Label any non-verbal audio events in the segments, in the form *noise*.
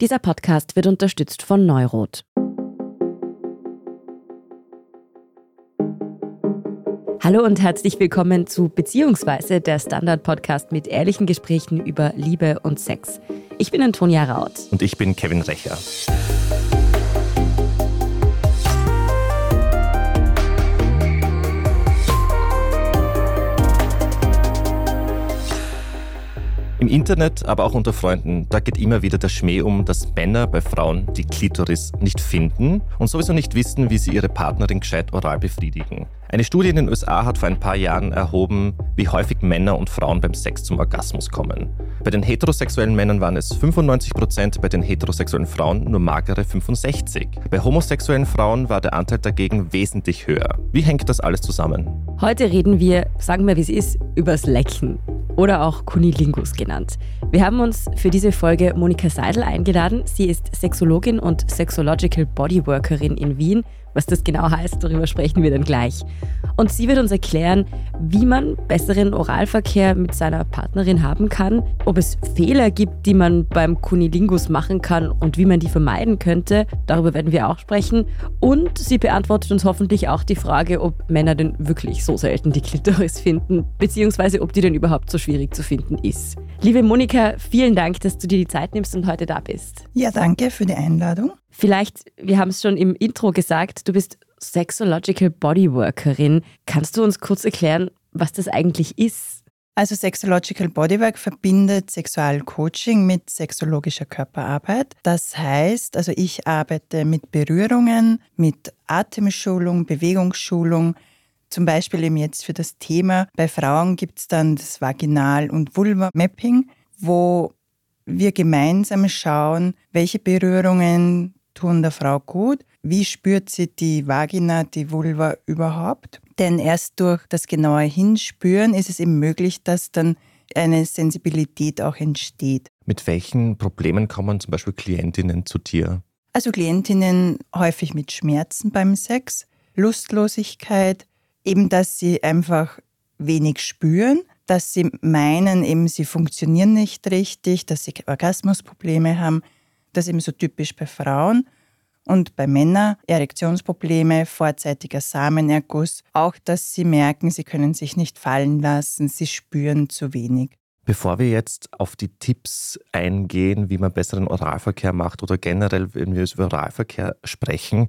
Dieser Podcast wird unterstützt von Neurot. Hallo und herzlich willkommen zu Beziehungsweise, der Standard-Podcast mit ehrlichen Gesprächen über Liebe und Sex. Ich bin Antonia Raut. Und ich bin Kevin Recher. Im Internet, aber auch unter Freunden, da geht immer wieder der Schmäh um, dass Männer bei Frauen die Klitoris nicht finden und sowieso nicht wissen, wie sie ihre Partnerin gescheit oral befriedigen. Eine Studie in den USA hat vor ein paar Jahren erhoben, wie häufig Männer und Frauen beim Sex zum Orgasmus kommen. Bei den heterosexuellen Männern waren es 95 Prozent, bei den heterosexuellen Frauen nur magere 65. Bei homosexuellen Frauen war der Anteil dagegen wesentlich höher. Wie hängt das alles zusammen? Heute reden wir, sagen wir wie es ist, übers Lecken oder auch Kunilingus genannt. Wir haben uns für diese Folge Monika Seidel eingeladen. Sie ist Sexologin und Sexological Bodyworkerin in Wien was das genau heißt, darüber sprechen wir dann gleich. Und sie wird uns erklären, wie man besseren Oralverkehr mit seiner Partnerin haben kann, ob es Fehler gibt, die man beim Kunilingus machen kann und wie man die vermeiden könnte. Darüber werden wir auch sprechen. Und sie beantwortet uns hoffentlich auch die Frage, ob Männer denn wirklich so selten die Klitoris finden, beziehungsweise ob die denn überhaupt so schwierig zu finden ist. Liebe Monika, vielen Dank, dass du dir die Zeit nimmst und heute da bist. Ja, danke für die Einladung. Vielleicht, wir haben es schon im Intro gesagt, du bist Sexological Bodyworkerin. Kannst du uns kurz erklären, was das eigentlich ist? Also Sexological Bodywork verbindet Sexualcoaching mit sexologischer Körperarbeit. Das heißt, also ich arbeite mit Berührungen, mit Atemschulung, Bewegungsschulung. Zum Beispiel eben jetzt für das Thema. Bei Frauen gibt es dann das Vaginal- und Vulva-Mapping, wo wir gemeinsam schauen, welche Berührungen tun der Frau gut. Wie spürt sie die Vagina, die Vulva überhaupt? Denn erst durch das genaue Hinspüren ist es eben möglich, dass dann eine Sensibilität auch entsteht. Mit welchen Problemen kommen zum Beispiel Klientinnen zu dir? Also Klientinnen häufig mit Schmerzen beim Sex, Lustlosigkeit, eben dass sie einfach wenig spüren, dass sie meinen, eben sie funktionieren nicht richtig, dass sie Orgasmusprobleme haben, das ist eben so typisch bei Frauen. Und bei Männern Erektionsprobleme, vorzeitiger Samenerguss, auch dass sie merken, sie können sich nicht fallen lassen, sie spüren zu wenig. Bevor wir jetzt auf die Tipps eingehen, wie man besseren Oralverkehr macht oder generell, wenn wir über Oralverkehr sprechen,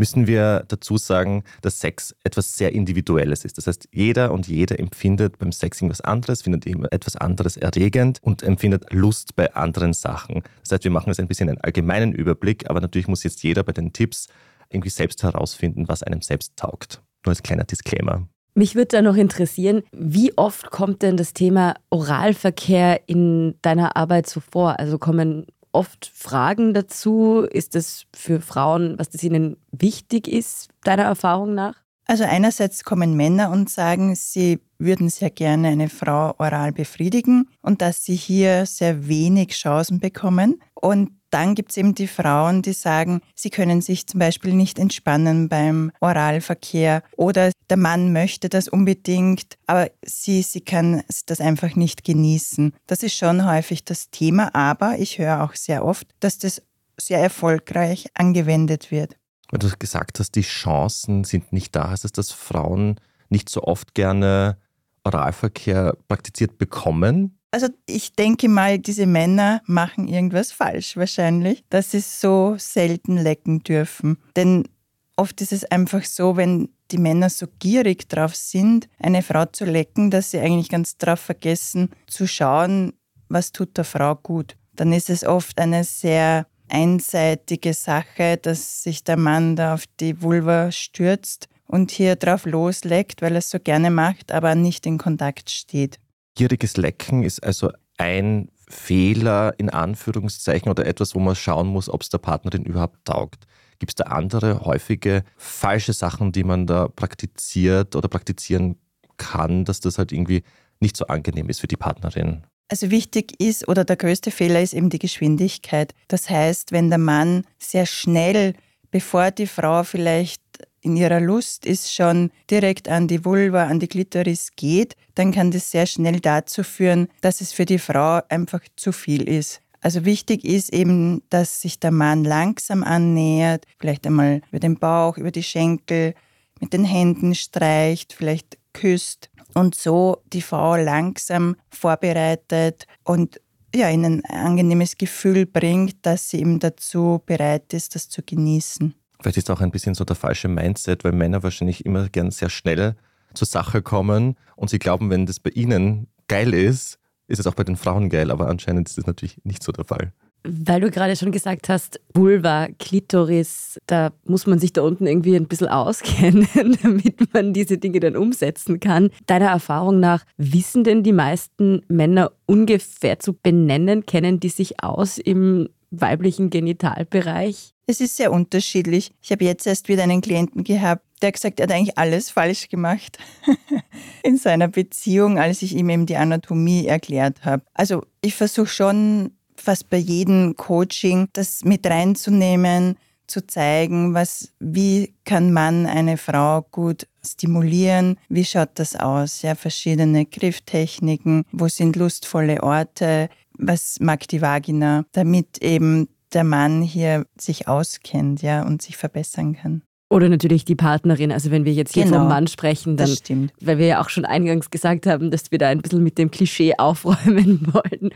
müssen wir dazu sagen, dass Sex etwas sehr Individuelles ist. Das heißt, jeder und jede empfindet beim Sex irgendwas anderes, findet etwas anderes erregend und empfindet Lust bei anderen Sachen. Das heißt, wir machen jetzt ein bisschen einen allgemeinen Überblick, aber natürlich muss jetzt jeder bei den Tipps irgendwie selbst herausfinden, was einem selbst taugt. Nur als kleiner Disclaimer. Mich würde da noch interessieren, wie oft kommt denn das Thema Oralverkehr in deiner Arbeit so vor? Also kommen oft Fragen dazu? Ist das für Frauen, was das ihnen wichtig ist, deiner Erfahrung nach? Also einerseits kommen Männer und sagen, sie würden sehr gerne eine Frau oral befriedigen und dass sie hier sehr wenig Chancen bekommen. Und dann gibt es eben die Frauen, die sagen, sie können sich zum Beispiel nicht entspannen beim Oralverkehr oder der Mann möchte das unbedingt, aber sie, sie kann das einfach nicht genießen. Das ist schon häufig das Thema, aber ich höre auch sehr oft, dass das sehr erfolgreich angewendet wird. Weil du gesagt hast, die Chancen sind nicht da. Heißt das, dass Frauen nicht so oft gerne Oralverkehr praktiziert bekommen? Also ich denke mal, diese Männer machen irgendwas falsch wahrscheinlich, dass sie so selten lecken dürfen. Denn oft ist es einfach so, wenn die Männer so gierig drauf sind, eine Frau zu lecken, dass sie eigentlich ganz drauf vergessen zu schauen, was tut der Frau gut. Dann ist es oft eine sehr einseitige Sache, dass sich der Mann da auf die Vulva stürzt und hier drauf losleckt, weil er es so gerne macht, aber nicht in Kontakt steht. Gieriges Lecken ist also ein Fehler in Anführungszeichen oder etwas, wo man schauen muss, ob es der Partnerin überhaupt taugt. Gibt es da andere häufige falsche Sachen, die man da praktiziert oder praktizieren kann, dass das halt irgendwie nicht so angenehm ist für die Partnerin? Also wichtig ist oder der größte Fehler ist eben die Geschwindigkeit. Das heißt, wenn der Mann sehr schnell, bevor die Frau vielleicht in ihrer Lust ist, schon direkt an die Vulva, an die Klitoris geht, dann kann das sehr schnell dazu führen, dass es für die Frau einfach zu viel ist. Also wichtig ist eben, dass sich der Mann langsam annähert, vielleicht einmal über den Bauch, über die Schenkel, mit den Händen streicht, vielleicht küsst und so die Frau langsam vorbereitet und ja, in ein angenehmes Gefühl bringt, dass sie ihm dazu bereit ist, das zu genießen. Vielleicht ist auch ein bisschen so der falsche Mindset, weil Männer wahrscheinlich immer gern sehr schnell zur Sache kommen und sie glauben, wenn das bei ihnen geil ist, ist es auch bei den Frauen geil, aber anscheinend ist das natürlich nicht so der Fall. Weil du gerade schon gesagt hast, Vulva, Klitoris, da muss man sich da unten irgendwie ein bisschen auskennen, *laughs* damit man diese Dinge dann umsetzen kann. Deiner Erfahrung nach, wissen denn die meisten Männer ungefähr zu benennen? Kennen die sich aus im weiblichen Genitalbereich? Es ist sehr unterschiedlich. Ich habe jetzt erst wieder einen Klienten gehabt, der hat gesagt, er hat eigentlich alles falsch gemacht *laughs* in seiner Beziehung, als ich ihm eben die Anatomie erklärt habe. Also ich versuche schon fast bei jedem Coaching das mit reinzunehmen, zu zeigen, was, wie kann man eine Frau gut stimulieren, wie schaut das aus, ja, verschiedene Grifftechniken, wo sind lustvolle Orte, was mag die Vagina, damit eben der Mann hier sich auskennt, ja, und sich verbessern kann. Oder natürlich die Partnerin. Also wenn wir jetzt hier Genau, vom Mann sprechen, dann, Das stimmt. weil wir ja auch schon eingangs gesagt haben, dass wir da ein bisschen mit dem Klischee aufräumen *laughs* wollen.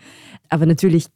Aber natürlich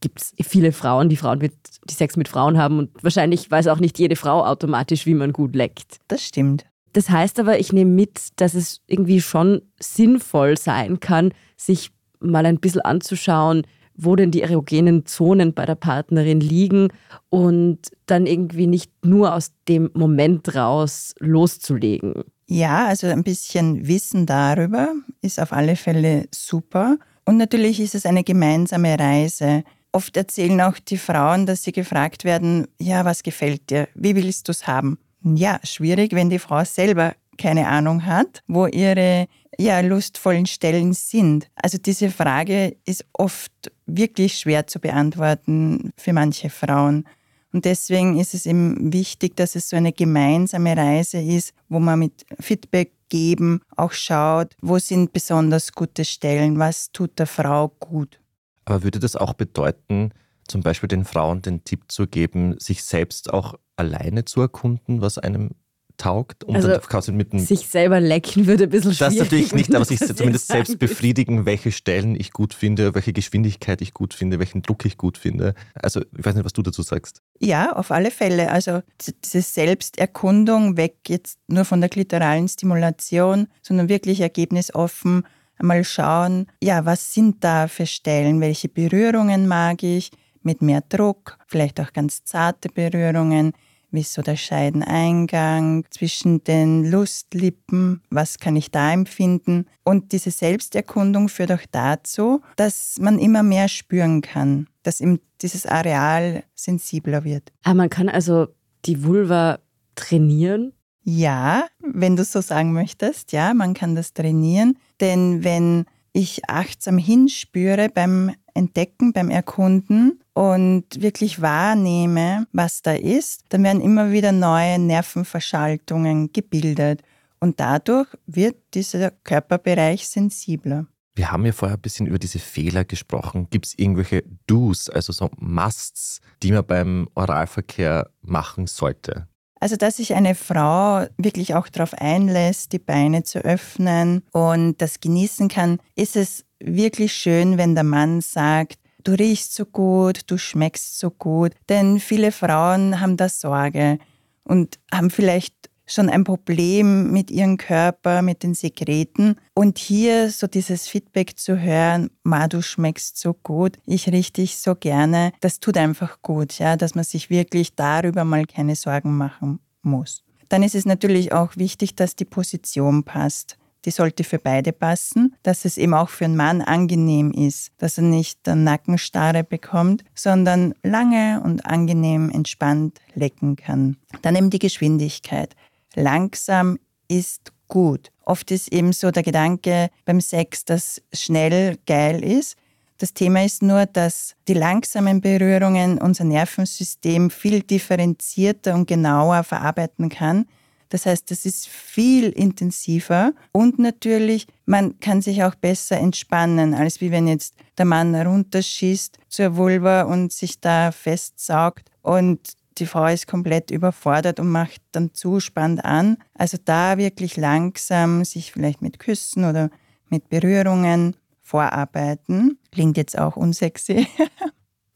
gibt es viele Frauen, die Frauen mit, die Sex mit Frauen haben und wahrscheinlich weiß auch nicht jede Frau automatisch, wie man gut leckt. Das stimmt. Das heißt aber, ich nehme mit, dass es irgendwie schon sinnvoll sein kann, sich mal ein bisschen anzuschauen, wo denn die erogenen Zonen bei der Partnerin liegen und dann irgendwie nicht nur aus dem Moment raus loszulegen. Ja, also ein bisschen Wissen darüber ist auf alle Fälle super. Und natürlich ist es eine gemeinsame Reise. Oft erzählen auch die Frauen, dass sie gefragt werden, ja, was gefällt dir? Wie willst du es haben? Ja, schwierig, wenn die Frau selber keine Ahnung hat, wo ihre ja, lustvollen Stellen sind. Also diese Frage ist oft wirklich schwer zu beantworten für manche Frauen. Und deswegen ist es eben wichtig, dass es so eine gemeinsame Reise ist, wo man mit Feedback geben auch schaut, wo sind besonders gute Stellen, was tut der Frau gut. Aber würde das auch bedeuten, zum Beispiel den Frauen den Tipp zu geben, sich selbst auch alleine zu erkunden, was einem taugt, um Also dann quasi mit dem Sich selber lecken würde ein bisschen schwierig. das natürlich nicht, aber sich zumindest selbst befriedigen, welche Stellen ich gut finde, welche Geschwindigkeit ich gut finde, welchen Druck ich gut finde. Also ich weiß nicht, was du dazu sagst. Ja, auf alle Fälle. Also diese Selbsterkundung weg jetzt nur von der klitoralen Stimulation, sondern wirklich ergebnisoffen einmal schauen, ja, was sind da für Stellen, welche Berührungen mag ich mit mehr Druck, vielleicht auch ganz zarte Berührungen, wie ist so der Scheideneingang zwischen den Lustlippen, was kann ich da empfinden? Und diese Selbsterkundung führt auch dazu, dass man immer mehr spüren kann, dass ihm dieses Areal sensibler wird. Ah, man kann also die Vulva trainieren. Ja, wenn du so sagen möchtest, ja, man kann das trainieren, denn wenn ich achtsam hinspüre beim Entdecken, beim Erkunden und wirklich wahrnehme, was da ist, dann werden immer wieder neue Nervenverschaltungen gebildet und dadurch wird dieser Körperbereich sensibler. Wir haben ja vorher ein bisschen über diese Fehler gesprochen. Gibt es irgendwelche Do's, also so Musts, die man beim Oralverkehr machen sollte? Also, dass sich eine Frau wirklich auch darauf einlässt, die Beine zu öffnen und das genießen kann, ist es wirklich schön, wenn der Mann sagt, du riechst so gut, du schmeckst so gut. Denn viele Frauen haben da Sorge und haben vielleicht schon ein Problem mit ihrem Körper, mit den Sekreten. Und hier so dieses Feedback zu hören, Ma, du schmeckst so gut, ich riech dich so gerne, das tut einfach gut, ja, dass man sich wirklich darüber mal keine Sorgen machen muss. Dann ist es natürlich auch wichtig, dass die Position passt. Die sollte für beide passen, dass es eben auch für einen Mann angenehm ist, dass er nicht Nackenstarre bekommt, sondern lange und angenehm entspannt lecken kann. Dann eben die Geschwindigkeit. Langsam ist gut. Oft ist eben so der Gedanke beim Sex, dass schnell geil ist. Das Thema ist nur, dass die langsamen Berührungen unser Nervensystem viel differenzierter und genauer verarbeiten kann. Das heißt, das ist viel intensiver und natürlich, man kann sich auch besser entspannen, als wie wenn jetzt der Mann runterschießt zur Vulva und sich da festsaugt und die Frau ist komplett überfordert und macht dann zu spannend an. Also da wirklich langsam sich vielleicht mit Küssen oder mit Berührungen vorarbeiten. Klingt jetzt auch unsexy.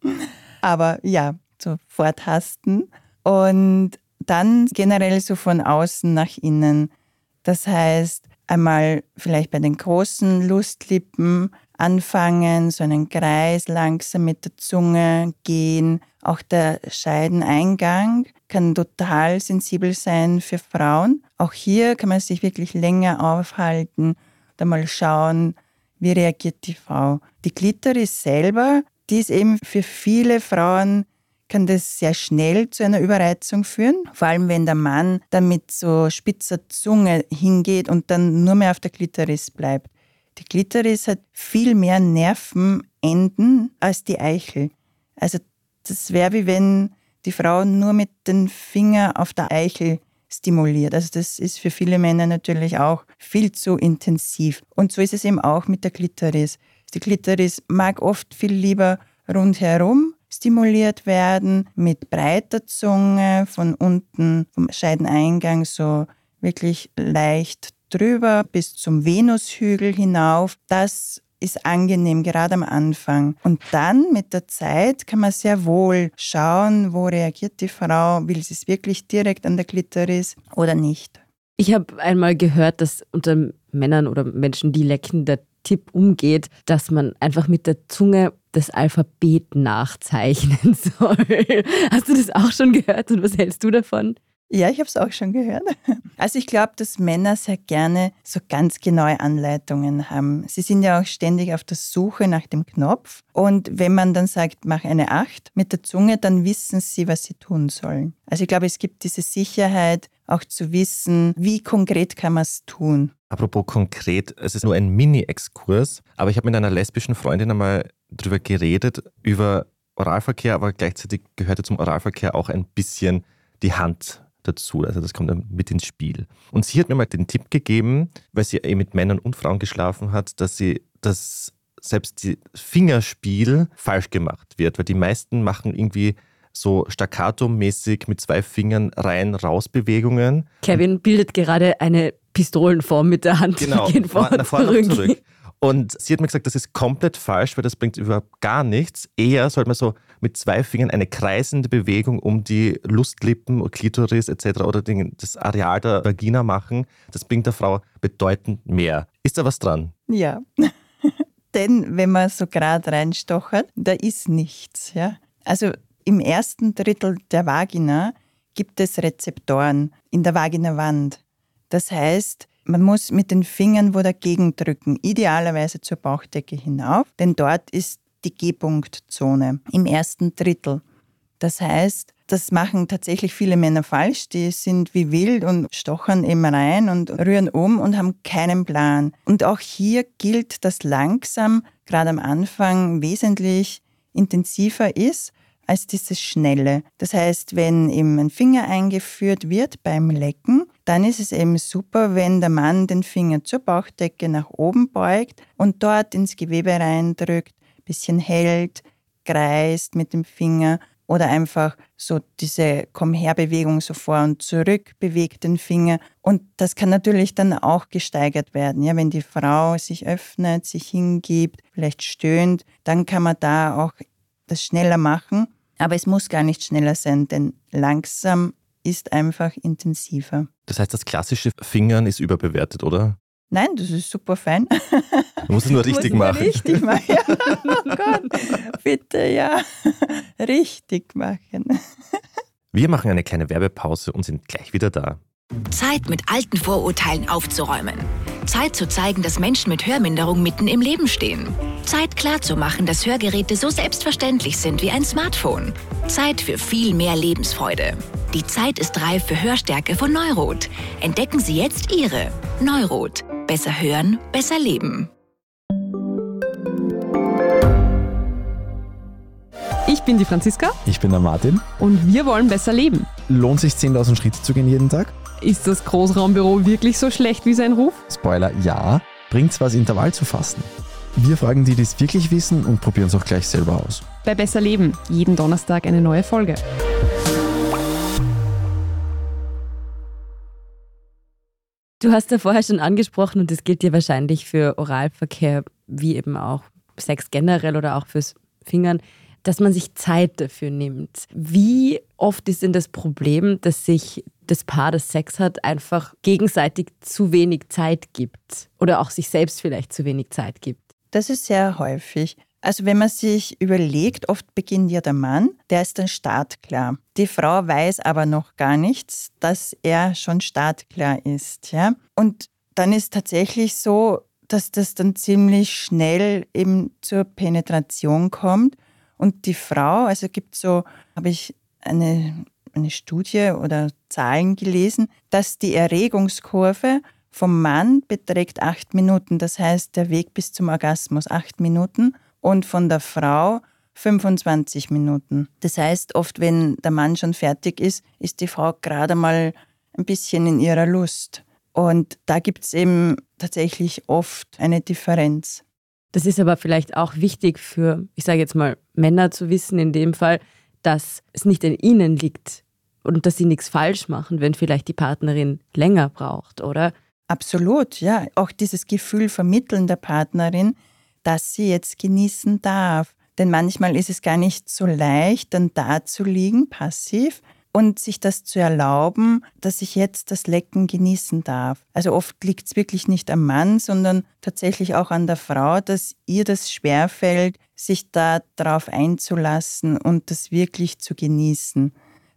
*laughs* Aber ja, so vortasten. Und dann generell so von außen nach innen. Das heißt, einmal vielleicht bei den großen Lustlippen anfangen, so einen Kreis langsam mit der Zunge gehen. Auch der Scheideneingang kann total sensibel sein für Frauen. Auch hier kann man sich wirklich länger aufhalten und mal schauen, wie reagiert die Frau. Die Klitoris selber, die ist eben für viele Frauen kann das sehr schnell zu einer Überreizung führen, vor allem wenn der Mann dann mit so spitzer Zunge hingeht und dann nur mehr auf der Klitoris bleibt. Die Klitoris hat viel mehr Nervenenden als die Eichel. Also das wäre wie wenn die Frau nur mit den Finger auf der Eichel stimuliert. Also das ist für viele Männer natürlich auch viel zu intensiv. Und so ist es eben auch mit der Klitoris. Die Klitoris mag oft viel lieber rundherum stimuliert werden mit breiter Zunge von unten vom Scheideneingang so wirklich leicht drüber bis zum Venushügel hinauf. Das ist angenehm, gerade am Anfang. Und dann mit der Zeit kann man sehr wohl schauen, wo reagiert die Frau, will sie es wirklich direkt an der Klitoris oder nicht. Ich habe einmal gehört, dass unter Männern oder Menschen, die lecken, der Tipp umgeht, dass man einfach mit der Zunge das Alphabet nachzeichnen *laughs* soll. Hast du das auch schon gehört und was hältst du davon? Ja, ich habe es auch schon gehört. *laughs* Also ich glaube, dass Männer sehr gerne so ganz genaue Anleitungen haben. Sie sind ja auch ständig auf der Suche nach dem Knopf. Und wenn man dann sagt, mach eine Acht mit der Zunge, dann wissen sie, was sie tun sollen. Also ich glaube, es gibt diese Sicherheit, auch zu wissen, wie konkret kann man es tun. Apropos konkret, es ist nur ein Mini-Exkurs, aber ich habe mit einer lesbischen Freundin einmal darüber geredet, über Oralverkehr, aber gleichzeitig gehörte zum Oralverkehr auch ein bisschen die Hand dazu. Also das kommt dann mit ins Spiel. Und sie hat mir mal den Tipp gegeben, weil sie eh mit Männern und Frauen geschlafen hat, dass sie das selbst das Fingerspiel falsch gemacht wird, weil die meisten machen irgendwie so staccato-mäßig mit zwei Fingern rein raus Bewegungen. Kevin bildet gerade eine Pistolenform mit der Hand. Genau, *laughs* Gehen vor nach vorne und zurück. Und sie hat mir gesagt, das ist komplett falsch, weil das bringt überhaupt gar nichts. Eher sollte man so mit zwei Fingern eine kreisende Bewegung um die Lustlippen, Klitoris etc. oder das Areal der Vagina machen. Das bringt der Frau bedeutend mehr. Ist da was dran? Ja. *laughs* Denn wenn man so gerade reinstochert, da ist nichts. Ja? Also im ersten Drittel der Vagina gibt es Rezeptoren in der Vaginawand. Das heißt, man muss mit den Fingern wo dagegen drücken, idealerweise zur Bauchdecke hinauf, denn dort ist die G-Punktzone im ersten Drittel. Das heißt, das machen tatsächlich viele Männer falsch. Die sind wie wild und stochern eben rein und rühren um und haben keinen Plan. Und auch hier gilt, dass langsam, gerade am Anfang, wesentlich intensiver ist als dieses Schnelle. Das heißt, wenn eben ein Finger eingeführt wird beim Lecken, dann ist es eben super, wenn der Mann den Finger zur Bauchdecke nach oben beugt und dort ins Gewebe reindrückt, bisschen hält, kreist mit dem Finger oder einfach so diese Komm-her-Bewegung so vor und zurück bewegt den Finger. Und das kann natürlich dann auch gesteigert werden. Ja, wenn die Frau sich öffnet, sich hingibt, vielleicht stöhnt, dann kann man da auch das schneller machen. Aber es muss gar nicht schneller sein, denn langsam ist einfach intensiver. Das heißt, das klassische Fingern ist überbewertet, oder? Nein, das ist super fein. Du musst es nur *laughs* richtig machen. Richtig machen. *laughs* Ja. Oh Gott, bitte, ja. *laughs* Richtig machen. Wir machen eine kleine Werbepause und sind gleich wieder da. Zeit, mit alten Vorurteilen aufzuräumen. Zeit zu zeigen, dass Menschen mit Hörminderung mitten im Leben stehen. Zeit klarzumachen, dass Hörgeräte so selbstverständlich sind wie ein Smartphone. Zeit für viel mehr Lebensfreude. Die Zeit ist reif für Hörstärke von Neurot. Entdecken Sie jetzt Ihre Neurot. Besser hören, besser leben. Ich bin die Franziska. Ich bin der Martin. Und wir wollen besser leben. Lohnt sich 10.000 Schritte zu gehen jeden Tag? Ist das Großraumbüro wirklich so schlecht wie sein Ruf? Spoiler, ja. Bringt's was, Intervall zu fassen? Wir fragen die, die es wirklich wissen und probieren es auch gleich selber aus. Bei Besser Leben, jeden Donnerstag eine neue Folge. Du hast ja vorher schon angesprochen und das gilt dir wahrscheinlich für Oralverkehr wie eben auch Sex generell oder auch fürs Fingern, dass man sich Zeit dafür nimmt. Wie oft ist denn das Problem, dass sich das Paar, das Sex hat, einfach gegenseitig zu wenig Zeit gibt oder auch sich selbst vielleicht zu wenig Zeit gibt? Das ist sehr häufig. Also wenn man sich überlegt, oft beginnt ja der Mann, der ist dann startklar. Die Frau weiß aber noch gar nichts, dass er schon startklar ist. Ja? Und dann ist tatsächlich so, dass das dann ziemlich schnell eben zur Penetration kommt. Und die Frau, also gibt so, habe ich eine, eine Studie oder Zahlen gelesen, dass die Erregungskurve vom Mann beträgt acht Minuten. Das heißt, der Weg bis zum Orgasmus acht Minuten und von der Frau 25 Minuten. Das heißt, oft, wenn der Mann schon fertig ist, ist die Frau gerade mal ein bisschen in ihrer Lust. Und da gibt es eben tatsächlich oft eine Differenz. Das ist aber vielleicht auch wichtig für, ich sage jetzt mal, Männer zu wissen in dem Fall, dass es nicht in ihnen liegt und dass sie nichts falsch machen, wenn vielleicht die Partnerin länger braucht, oder? Absolut, ja. Auch dieses Gefühl vermitteln der Partnerin, dass sie jetzt genießen darf. Denn manchmal ist es gar nicht so leicht, dann da zu liegen, passiv, und sich das zu erlauben, dass ich jetzt das Lecken genießen darf. Also oft liegt es wirklich nicht am Mann, sondern tatsächlich auch an der Frau, dass ihr das schwerfällt, sich da drauf einzulassen und das wirklich zu genießen.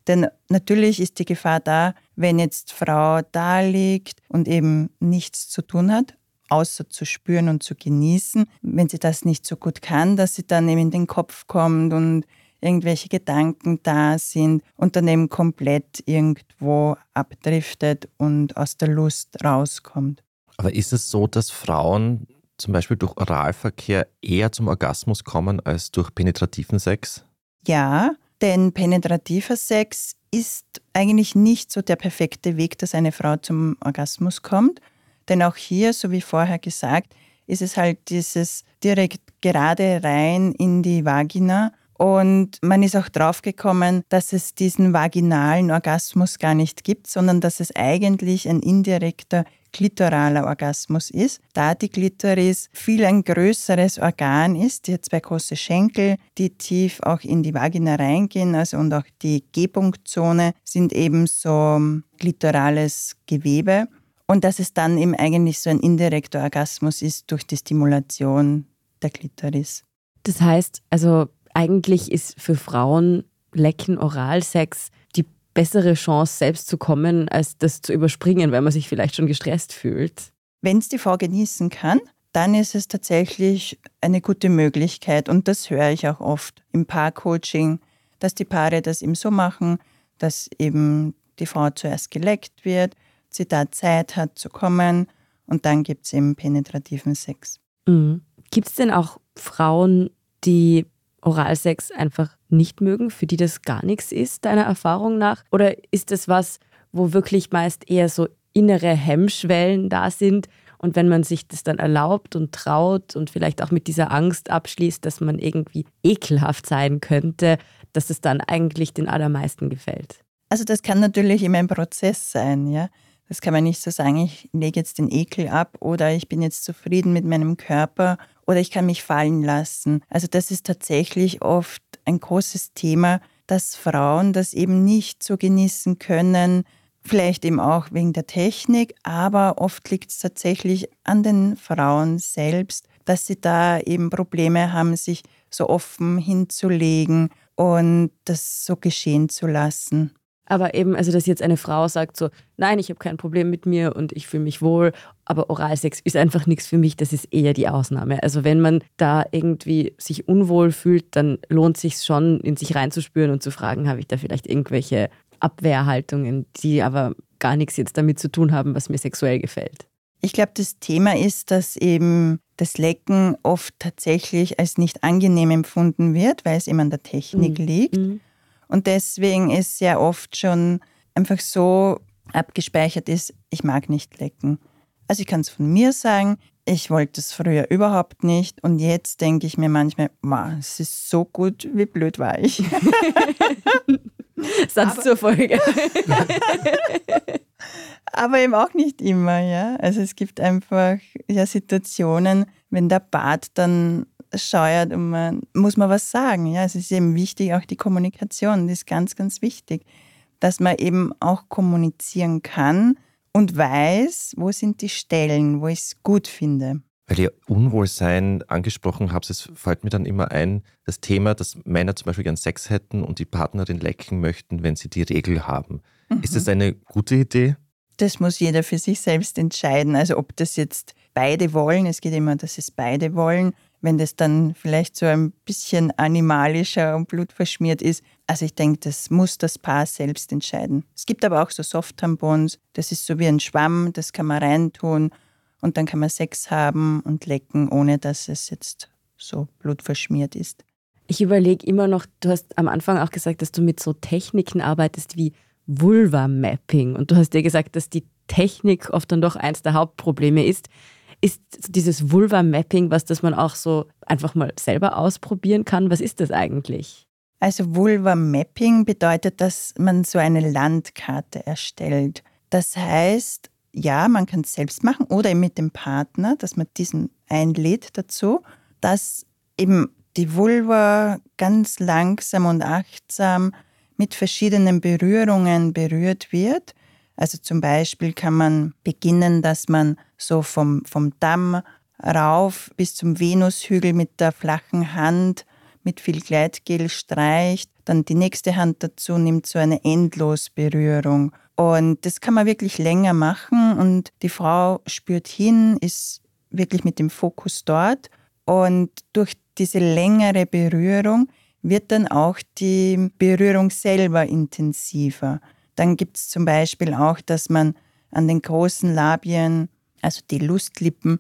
Denn natürlich ist die Gefahr da, wenn jetzt Frau da liegt und eben nichts zu tun hat, außer zu spüren und zu genießen, wenn sie das nicht so gut kann, dass sie dann eben in den Kopf kommt und irgendwelche Gedanken da sind und dann eben komplett irgendwo abdriftet und aus der Lust rauskommt. Aber ist es so, dass Frauen zum Beispiel durch Oralverkehr eher zum Orgasmus kommen als durch penetrativen Sex? Ja, denn penetrativer Sex ist eigentlich nicht so der perfekte Weg, dass eine Frau zum Orgasmus kommt, denn auch hier, so wie vorher gesagt, ist es halt dieses direkt gerade rein in die Vagina. Und man ist auch draufgekommen, dass es diesen vaginalen Orgasmus gar nicht gibt, sondern dass es eigentlich ein indirekter klitoraler Orgasmus ist, da die Klitoris viel ein größeres Organ ist, die hat zwei große Schenkel, die tief auch in die Vagina reingehen, also und auch die G-Punktzone sind eben so klitorales Gewebe und dass es dann eben eigentlich so ein indirekter Orgasmus ist durch die Stimulation der Klitoris. Das heißt, also eigentlich ist für Frauen Lecken, Oralsex die bessere Chance, selbst zu kommen, als das zu überspringen, weil man sich vielleicht schon gestresst fühlt. Wenn es die Frau genießen kann, dann ist es tatsächlich eine gute Möglichkeit. Und das höre ich auch oft im Paarcoaching, dass die Paare das eben so machen, dass eben die Frau zuerst geleckt wird, sie da Zeit hat zu kommen und dann gibt es eben penetrativen Sex. Mhm. Gibt es denn auch Frauen, die Oralsex einfach nicht mögen, für die das gar nichts ist, deiner Erfahrung nach? Oder ist das was, wo wirklich meist eher so innere Hemmschwellen da sind und wenn man sich das dann erlaubt und traut und vielleicht auch mit dieser Angst abschließt, dass man irgendwie ekelhaft sein könnte, dass es dann eigentlich den allermeisten gefällt? Also das kann natürlich immer ein Prozess sein, ja. Das kann man nicht so sagen, ich lege jetzt den Ekel ab oder ich bin jetzt zufrieden mit meinem Körper oder ich kann mich fallen lassen. Also das ist tatsächlich oft ein großes Thema, dass Frauen das eben nicht so genießen können, vielleicht eben auch wegen der Technik, aber oft liegt es tatsächlich an den Frauen selbst, dass sie da eben Probleme haben, sich so offen hinzulegen und das so geschehen zu lassen. Aber eben, also dass jetzt eine Frau sagt so, nein, ich habe kein Problem mit mir und ich fühle mich wohl, aber Oralsex ist einfach nichts für mich, das ist eher die Ausnahme. Also wenn man da irgendwie sich unwohl fühlt, dann lohnt sich schon, in sich reinzuspüren und zu fragen, habe ich da vielleicht irgendwelche Abwehrhaltungen, die aber gar nichts jetzt damit zu tun haben, was mir sexuell gefällt. Ich glaube, das Thema ist, dass eben das Lecken oft tatsächlich als nicht angenehm empfunden wird, weil es eben an der Technik Mhm. liegt. Mhm. Und deswegen ist sehr oft schon einfach so abgespeichert ist, ich mag nicht lecken. Also ich kann es von mir sagen, ich wollte es früher überhaupt nicht und jetzt denke ich mir manchmal, wow, es ist so gut, wie blöd war ich. *laughs* Satz zur Folge. *laughs* Aber eben auch nicht immer, ja. Also es gibt einfach ja Situationen, wenn der Bart dann scheuert und man muss man was sagen. Ja, es ist eben wichtig, auch die Kommunikation, das ist ganz, ganz wichtig, dass man eben auch kommunizieren kann und weiß, wo sind die Stellen, wo ich es gut finde. Weil ihr Unwohlsein angesprochen habt, es fällt mir dann immer ein, das Thema, dass Männer zum Beispiel gern Sex hätten und die Partnerin lecken möchten, wenn sie die Regel haben. Ist das eine gute Idee? Das muss jeder für sich selbst entscheiden. Also ob das jetzt beide wollen, es geht immer, dass es beide wollen. Wenn das dann vielleicht so ein bisschen animalischer und blutverschmiert ist. Also ich denke, das muss das Paar selbst entscheiden. Es gibt aber auch so Soft-Tampons, das ist so wie ein Schwamm, das kann man reintun und dann kann man Sex haben und lecken, ohne dass es jetzt so blutverschmiert ist. Ich überlege immer noch, du hast am Anfang auch gesagt, dass du mit so Techniken arbeitest wie Vulva-Mapping. Und du hast dir gesagt, dass die Technik oft dann doch eins der Hauptprobleme ist. Ist dieses Vulva-Mapping was, das man auch so einfach mal selber ausprobieren kann? Was ist das eigentlich? Also Vulva-Mapping bedeutet, dass man so eine Landkarte erstellt. Das heißt, ja, man kann es selbst machen oder eben mit dem Partner, dass man diesen einlädt dazu, dass eben die Vulva ganz langsam und achtsam mit verschiedenen Berührungen berührt wird. Also zum Beispiel kann man beginnen, dass man so vom, vom Damm rauf bis zum Venushügel mit der flachen Hand mit viel Gleitgel streicht, dann die nächste Hand dazu nimmt so eine Endlosberührung. Und das kann man wirklich länger machen und die Frau spürt hin, ist wirklich mit dem Fokus dort und durch diese längere Berührung wird dann auch die Berührung selber intensiver. Dann gibt es zum Beispiel auch, dass man an den großen Labien, also die Lustlippen,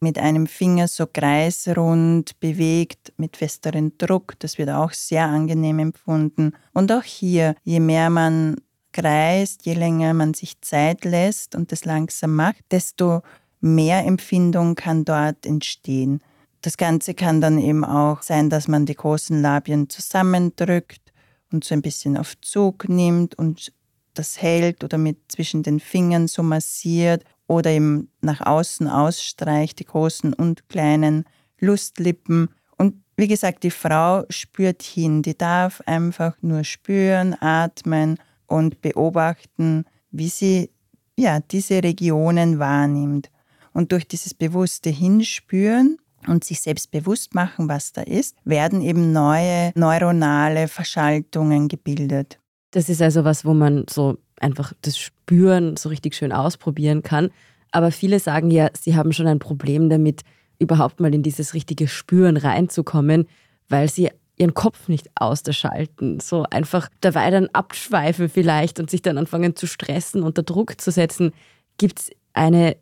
mit einem Finger so kreisrund bewegt, mit festerem Druck. Das wird auch sehr angenehm empfunden. Und auch hier, je mehr man kreist, je länger man sich Zeit lässt und das langsam macht, desto mehr Empfindung kann dort entstehen. Das Ganze kann dann eben auch sein, dass man die großen Labien zusammendrückt und so ein bisschen auf Zug nimmt und das hält oder mit zwischen den Fingern so massiert oder eben nach außen ausstreicht, die großen und kleinen Lustlippen. Und wie gesagt, die Frau spürt hin, die darf einfach nur spüren, atmen und beobachten, wie sie ja, diese Regionen wahrnimmt. Und durch dieses bewusste Hinspüren und sich selbst bewusst machen, was da ist, werden eben neue neuronale Verschaltungen gebildet. Das ist also was, wo man so einfach das Spüren so richtig schön ausprobieren kann. Aber viele sagen ja, sie haben schon ein Problem damit, überhaupt mal in dieses richtige Spüren reinzukommen, weil sie ihren Kopf nicht ausschalten. So einfach dabei dann abschweifen vielleicht und sich dann anfangen zu stressen, unter Druck zu setzen. Gibt es eine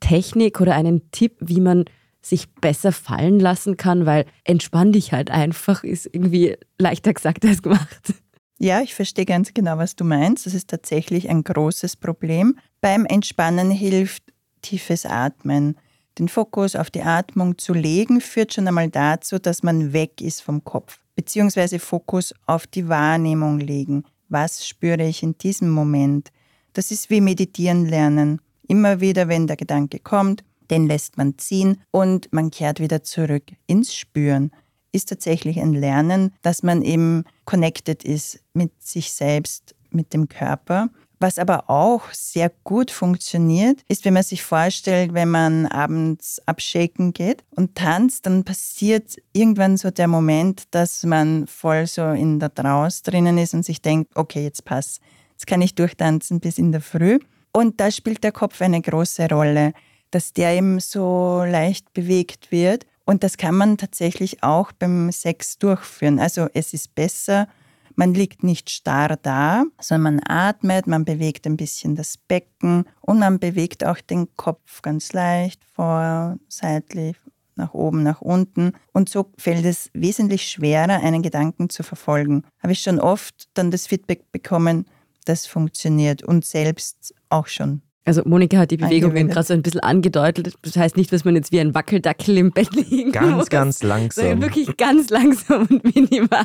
Technik oder einen Tipp, wie man sich besser fallen lassen kann? Weil entspann dich halt einfach ist irgendwie leichter gesagt als gemacht. Ja, ich verstehe ganz genau, was du meinst. Das ist tatsächlich ein großes Problem. Beim Entspannen hilft tiefes Atmen. Den Fokus auf die Atmung zu legen, führt schon einmal dazu, dass man weg ist vom Kopf, beziehungsweise Fokus auf die Wahrnehmung legen. Was spüre ich in diesem Moment? Das ist wie meditieren lernen. Immer wieder, wenn der Gedanke kommt, den lässt man ziehen und man kehrt wieder zurück ins Spüren. Ist tatsächlich ein Lernen, dass man eben connected ist mit sich selbst, mit dem Körper. Was aber auch sehr gut funktioniert, ist, wenn man sich vorstellt, wenn man abends abschaken geht und tanzt, dann passiert irgendwann so der Moment, dass man voll so in der Trance drinnen ist und sich denkt, okay, jetzt passt. Jetzt kann ich durchtanzen bis in der Früh. Und da spielt der Kopf eine große Rolle, dass der eben so leicht bewegt wird. Und das kann man tatsächlich auch beim Sex durchführen. Also es ist besser, man liegt nicht starr da, sondern man atmet, man bewegt ein bisschen das Becken und man bewegt auch den Kopf ganz leicht vor, seitlich, nach oben, nach unten. Und so fällt es wesentlich schwerer, einen Gedanken zu verfolgen. Habe ich schon oft dann das Feedback bekommen, das funktioniert und selbst auch schon. Also Monika hat die Bewegungen gerade so ein bisschen angedeutet. Das heißt nicht, dass man jetzt wie ein Wackeldackel im Bett liegen Ganz, muss, ganz sondern langsam. wirklich ganz langsam und minimal.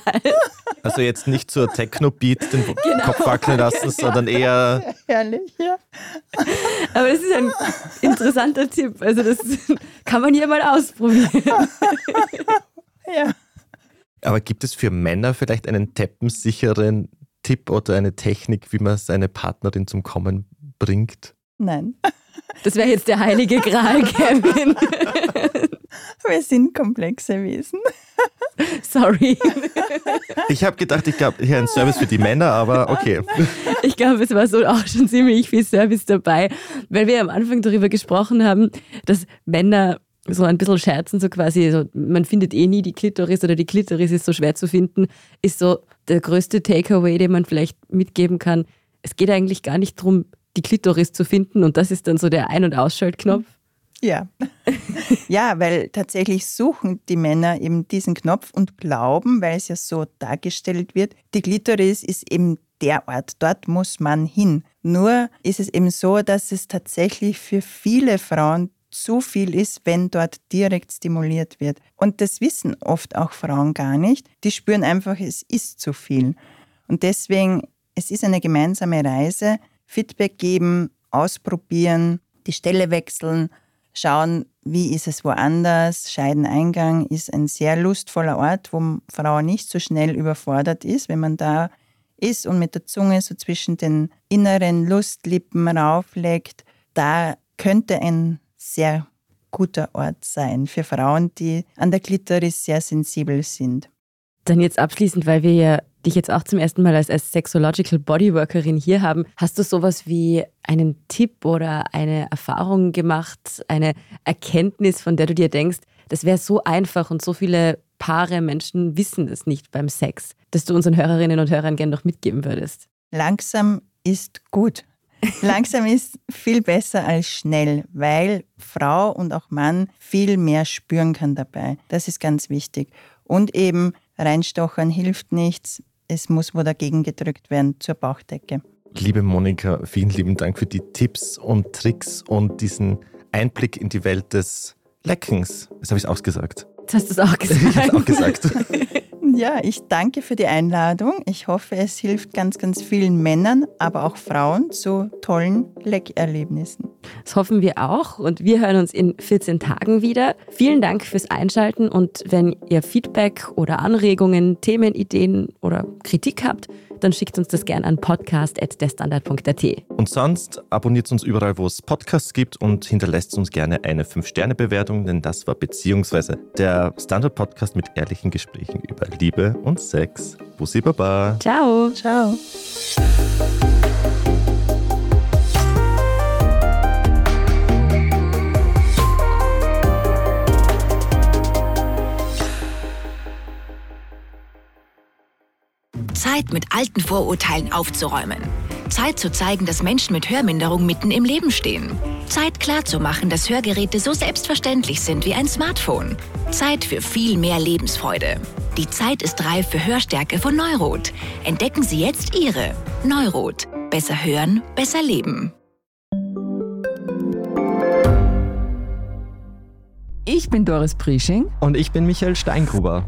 Also jetzt nicht zur Techno-Beat den *laughs* Genau. Kopf wackeln lassen, *laughs* sondern eher Herrlich, ja. Aber das ist ein interessanter Tipp. Also das kann man hier mal ausprobieren. *laughs* ja. Aber gibt es für Männer vielleicht einen teppensicheren Tipp oder eine Technik, wie man seine Partnerin zum Kommen bringt? Nein. Das wäre jetzt der heilige Gral, *laughs* Kevin. Wir sind komplexe Wesen. Sorry. Ich habe gedacht, ich glaube, hier ein Service für die Männer, aber okay. Ich glaube, es war so auch schon ziemlich viel Service dabei, weil wir am Anfang darüber gesprochen haben, dass Männer so ein bisschen scherzen, so quasi, so, man findet eh nie die Klitoris oder die Klitoris ist so schwer zu finden, ist so der größte Takeaway, den man vielleicht mitgeben kann. Es geht eigentlich gar nicht darum, die Klitoris zu finden und das ist dann so der Ein- und Ausschaltknopf. Ja. *laughs* ja, weil tatsächlich suchen die Männer eben diesen Knopf und glauben, weil es ja so dargestellt wird, die Klitoris ist eben der Ort, dort muss man hin. Nur ist es eben so, dass es tatsächlich für viele Frauen zu viel ist, wenn dort direkt stimuliert wird. Und das wissen oft auch Frauen gar nicht. Die spüren einfach, es ist zu viel. Und deswegen, es ist eine gemeinsame Reise. Feedback geben, ausprobieren, die Stelle wechseln, schauen, wie ist es woanders. Scheideneingang ist ein sehr lustvoller Ort, wo Frau nicht so schnell überfordert ist, wenn man da ist und mit der Zunge so zwischen den inneren Lustlippen rauflegt. Da könnte ein sehr guter Ort sein für Frauen, die an der Klitoris sehr sensibel sind. Dann jetzt abschließend, weil wir ja dich jetzt auch zum ersten Mal als, als Sexological Bodyworkerin hier haben, hast du sowas wie einen Tipp oder eine Erfahrung gemacht, eine Erkenntnis, von der du dir denkst, das wäre so einfach und so viele Paare, Menschen wissen es nicht beim Sex, dass du unseren Hörerinnen und Hörern gerne noch mitgeben würdest? Langsam ist gut. Langsam ist viel besser als schnell, weil Frau und auch Mann viel mehr spüren kann dabei. Das ist ganz wichtig. Und eben reinstochern hilft nichts. Es muss wo dagegen gedrückt werden zur Bauchdecke. Liebe Monika, vielen lieben Dank für die Tipps und Tricks und diesen Einblick in die Welt des Leckens. Jetzt habe ich es ausgesagt. Jetzt hast du es auch Ich habe es gesagt. auch gesagt. *laughs* *laughs* Ja, ich danke für die Einladung. Ich hoffe, es hilft ganz, ganz vielen Männern, aber auch Frauen zu tollen Leckerlebnissen. Das hoffen wir auch und wir hören uns in 14 Tagen wieder. Vielen Dank fürs Einschalten und wenn ihr Feedback oder Anregungen, Themenideen oder Kritik habt, dann schickt uns das gerne an podcast.derstandard.at. Und sonst abonniert uns überall, wo es Podcasts gibt und hinterlässt uns gerne eine 5-Sterne-Bewertung, denn das war beziehungsweise der Standard-Podcast mit ehrlichen Gesprächen über Liebe und Sex. Bussi Baba. Ciao! Ciao. Zeit, mit alten Vorurteilen aufzuräumen. Zeit zu zeigen, dass Menschen mit Hörminderung mitten im Leben stehen. Zeit klarzumachen, dass Hörgeräte so selbstverständlich sind wie ein Smartphone. Zeit für viel mehr Lebensfreude. Die Zeit ist reif für Hörstärke von Neurot. Entdecken Sie jetzt Ihre Neurot. Besser hören, besser leben. Ich bin Doris Prisching Und ich bin Michael Steingruber.